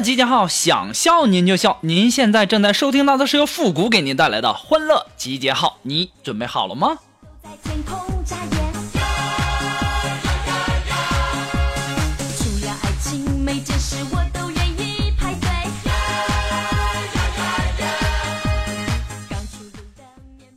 集结号，想笑您就笑。您现在正在收听到的是由复古给您带来的欢乐集结号，你准备好了吗？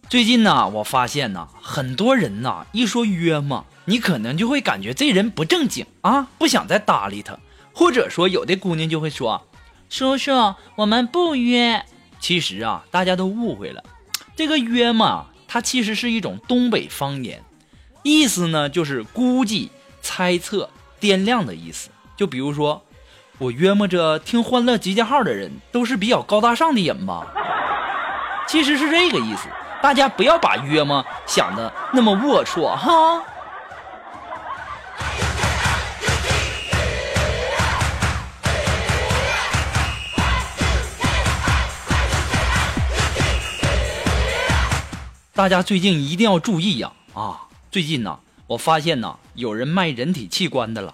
最近呢，我发现呢，很多人呐，一说约嘛，你可能就会感觉这人不正经啊，不想再搭理他，或者说有的姑娘就会说：“叔叔，我们不约。”其实啊，大家都误会了，这个约嘛，它其实是一种东北方言，意思呢就是估计、猜测、掂量的意思。就比如说，我约摸着听欢乐集结号的人都是比较高大上的人吧。其实是这个意思，大家不要把约么想的那么龌龊哈。大家最近一定要注意呀啊！最近呢，我发现呢有人卖人体器官的了，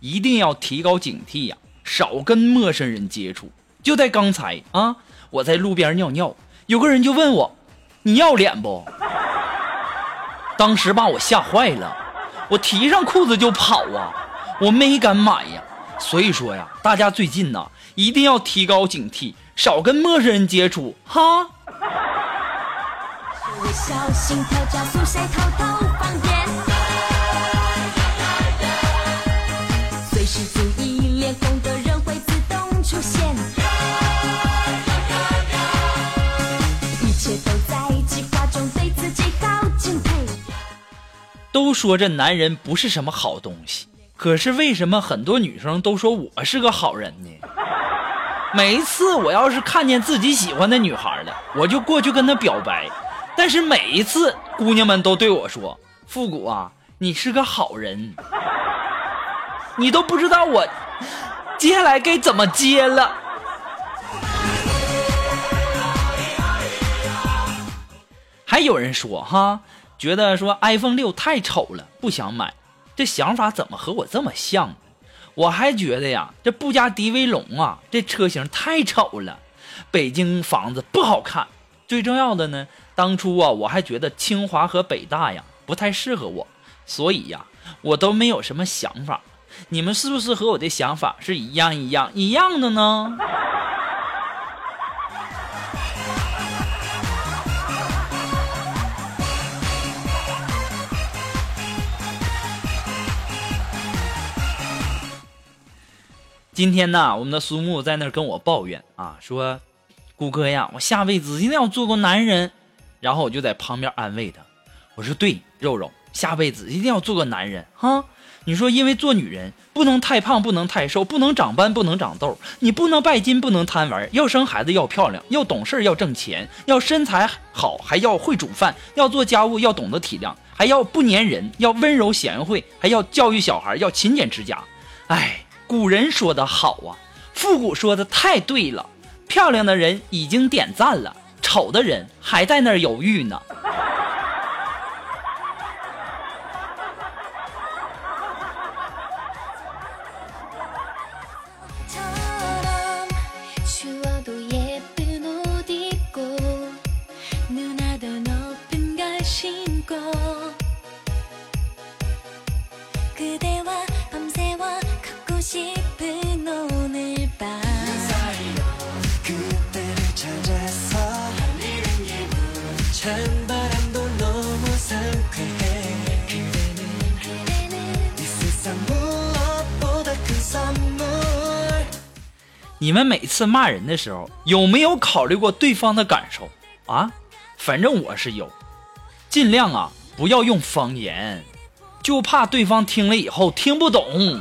一定要提高警惕呀，少跟陌生人接触。就在刚才啊，我在路边尿尿，有个人就问我：“你要脸不？” 当时把我吓坏了，我提上裤子就跑啊，我没敢买呀。所以说呀，大家最近呢一定要提高警惕，少跟陌生人接触哈。小，心跳加速，谁偷偷放电？随时注意，脸红的人会自动出现。一切都在计划中，对自己好敬佩。都说这男人不是什么好东西，可是为什么很多女生都说我是个好人呢？每一次我要是看见自己喜欢的女孩了，我就过去跟她表白，但是每一次姑娘们都对我说：“复古啊，你是个好人。”你都不知道我接下来该怎么接了。还有人说哈，觉得说 iPhone 六太丑了，不想买。这想法怎么和我这么像？我还觉得呀，这布加迪威龙啊，这车型太丑了，北京房子不好看。最重要的呢，当初啊，我还觉得清华和北大呀不太适合我，所以呀，我都没有什么想法。你们是不是和我的想法是一样一样一样的呢？今天呢，我们的苏木在那跟我抱怨啊，说：“谷哥呀，我下辈子一定要做个男人。”然后我就在旁边安慰他，我说：“对，肉肉，下辈子一定要做个男人哈。你说，因为做女人不能太胖，不能太瘦，不能长斑，不能长痘，你不能拜金，不能贪玩，要生孩子要漂亮，要懂事，要挣钱，要身材好，还要会煮饭，要做家务，要懂得体谅，还要不粘人，要温柔贤惠，还要教育小孩，要勤俭持家。哎，古人说的好啊，复古说的太对了。漂亮的人已经点赞了，丑的人还在那儿犹豫呢。你们每次骂人的时候有没有考虑过对方的感受啊反正我是有尽量啊不要用方言就怕对方听了以后听不懂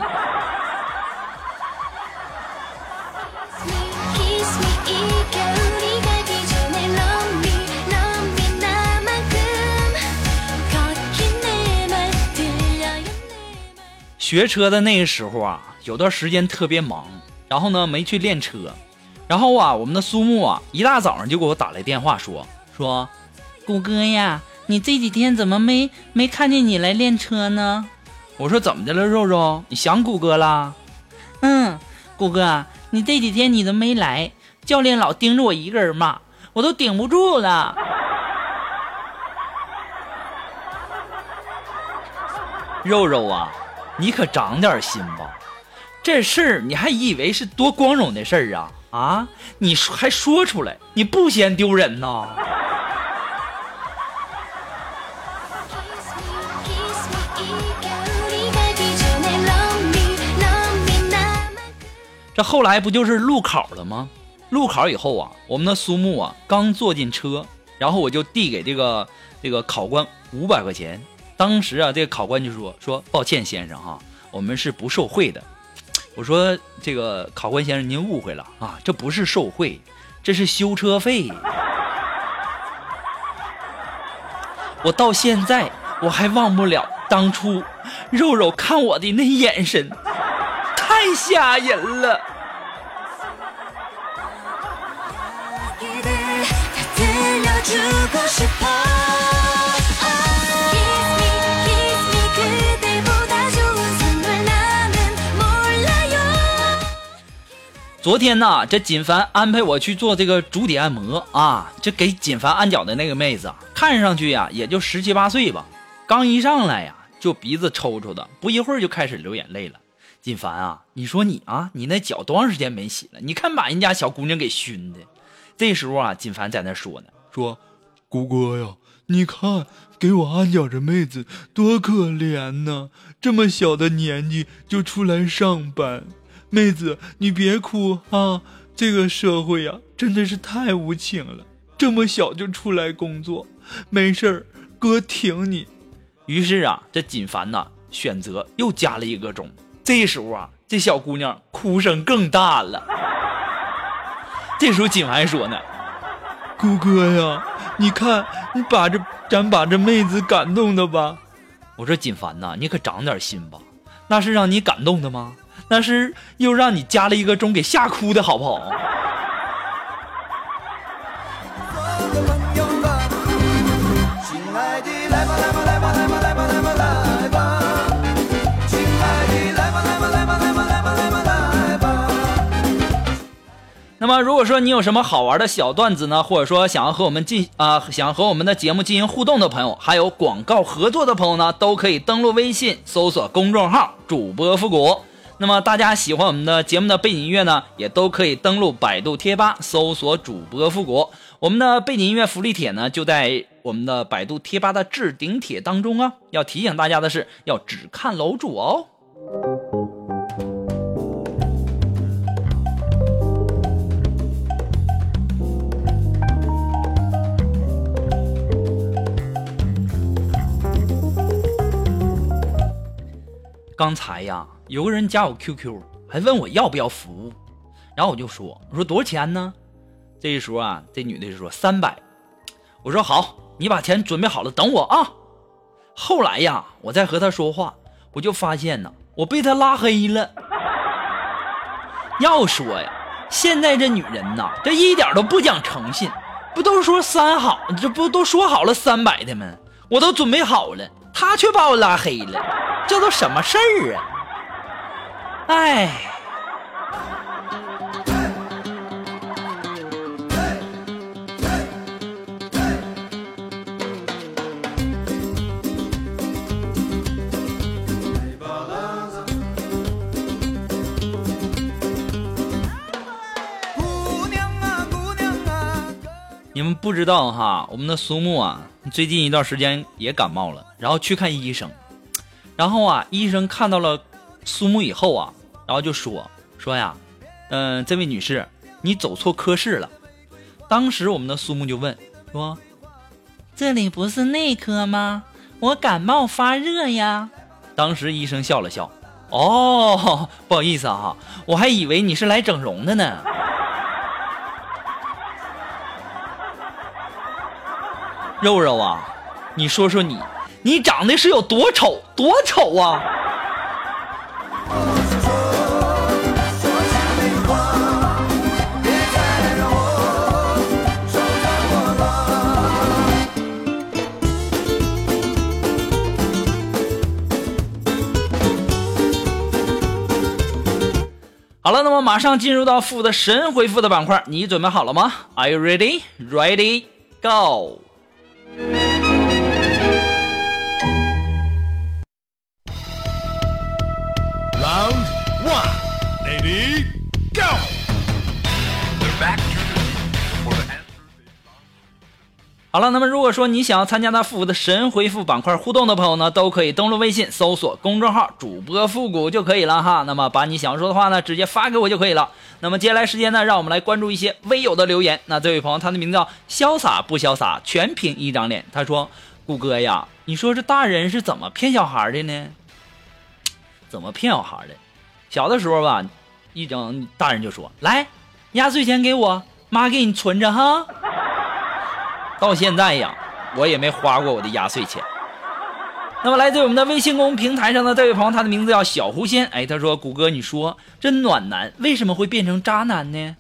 学车的那个时候啊有段时间特别忙然后呢没去练车，然后啊，我们的苏木啊，一大早上就给我打来电话说说，谷歌呀，你这几天怎么没没看见你来练车呢？我说怎么的了，肉肉，你想谷歌啦？嗯，谷歌，你这几天你都没来，教练老盯着我一个人骂，我都顶不住了。肉肉啊，你可长点心吧！这事儿你还以为是多光荣的事儿啊啊！你说还说出来，你不嫌丢人呐？这后来不就是路考了吗？路考以后啊，我们的苏木啊，刚坐进车，然后我就递给这个这个考官五百块钱。当时啊，这个考官就说说抱歉，先生哈，我们是不受贿的。我说这个考官先生您误会了啊，这不是受贿，这是修车费。我到现在我还忘不了当初肉肉看我的那眼神，太吓人了。昨天呢，这锦凡安排我去做这个足底按摩啊，这给锦凡按脚的那个妹子啊，看上去呀也就十七八岁吧，刚一上来呀就鼻子抽抽的，不一会儿就开始流眼泪了。锦凡啊，你说你啊，你那脚多长时间没洗了？你看把人家小姑娘给熏的。这时候啊，锦凡在那说呢，说：“谷歌呀，你看给我按脚这妹子多可怜呐，这么小的年纪就出来上班。妹子，你别哭啊，这个社会呀真的是太无情了，这么小就出来工作，没事儿，哥挺你。于是啊，这锦凡呐选择又加了一个钟。这时候啊，这小姑娘哭声更大了。这时候锦凡说呢，姑哥呀，你看你把这咱把这妹子感动的吧。我说锦凡呐，你可长点心吧，那是让你感动的吗？但是又让你加了一个钟给吓哭的好不好？那么，如果说你有什么好玩的小段子呢，或者说想要和我们进啊、想要和我们的节目进行互动的朋友，还有广告合作的朋友呢，都可以登录微信搜索公众号“主播复古”。那么大家喜欢我们的节目的背景音乐呢，也都可以登录百度贴吧搜索“主播复古”。我们的背景音乐福利帖呢，就在我们的百度贴吧的置顶帖当中啊。要提醒大家的是，要只看楼主哦。刚才呀，有个人加我 QQ，还问我要不要服务，然后我就说，我说多少钱呢？这时候啊，这女的就说三百，我说好，你把钱准备好了，等我啊。后来呀，我再和她说话，我就发现呢，我被她拉黑了。要说呀，现在这女人呐，这一点都不讲诚信，不都说三好，这不都说好了三百的吗？我都准备好了，她却把我拉黑了，这都什么事儿啊？哎。姑娘啊，姑娘啊，你们不知道哈，我们的苏木啊，最近一段时间也感冒了，然后去看医生，然后啊，医生看到了苏木以后啊，然后就说说呀，嗯、这位女士，你走错科室了。当时我们的苏木就问说：“这里不是内科吗？我感冒发热呀。”当时医生笑了笑：“哦，不好意思啊，我还以为你是来整容的呢。”肉肉啊，你说说你，你长得是有多丑，多丑啊！好了，那么马上进入到负的神回复的板块，你准备好了吗？Are you ready? Ready? Go! Round one, 好了，那么如果说你想要参加到复古的神回复板块互动的朋友呢，都可以登录微信搜索公众号“主播复古”就可以了哈。那么把你想说的话呢，直接发给我就可以了。那么接下来时间呢，让我们来关注一些微友的留言。那这位朋友，他的名字叫潇洒不潇洒，全凭一张脸。他说：“谷歌呀，你说这大人是怎么骗小孩的呢？怎么骗小孩的？小的时候吧，一整大人就说：来，压岁钱给我，妈给你存着哈。”到现在呀，我也没花过我的压岁钱。那么来自我们的微信公众平台上的这位朋友，他的名字叫小狐仙。哎，他说：“谷歌，你说这暖男为什么会变成渣男呢？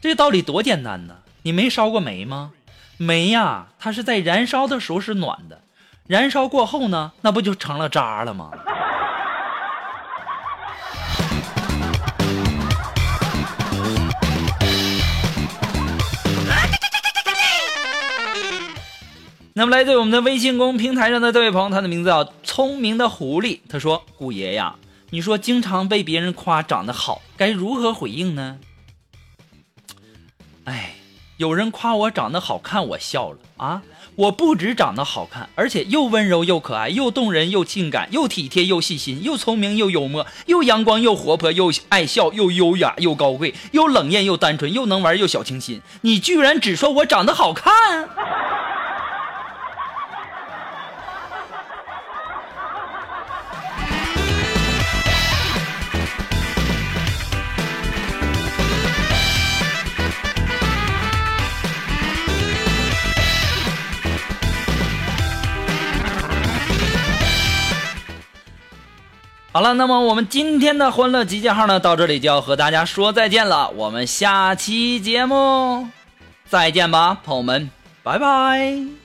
这个道理多简单呢！你没烧过煤吗？煤呀，它是在燃烧的时候是暖的，燃烧过后呢，那不就成了渣了吗？”那么来自我们的微信公平台上的这位朋友，他的名字叫聪明的狐狸。他说：“古爷呀，你说经常被别人夸长得好，该如何回应呢？”哎，有人夸我长得好看，我笑了啊！我不止长得好看，而且又温柔又可爱，又动人又性感，又体贴又细心，又聪明又幽默，又阳光又活泼，又爱笑又优雅又高贵，又冷艳又单纯，又能玩又小清新。你居然只说我长得好看！好了，那么我们今天的欢乐集结号呢，到这里就要和大家说再见了。我们下期节目再见吧，朋友们，拜拜。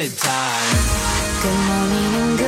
good time. Good morning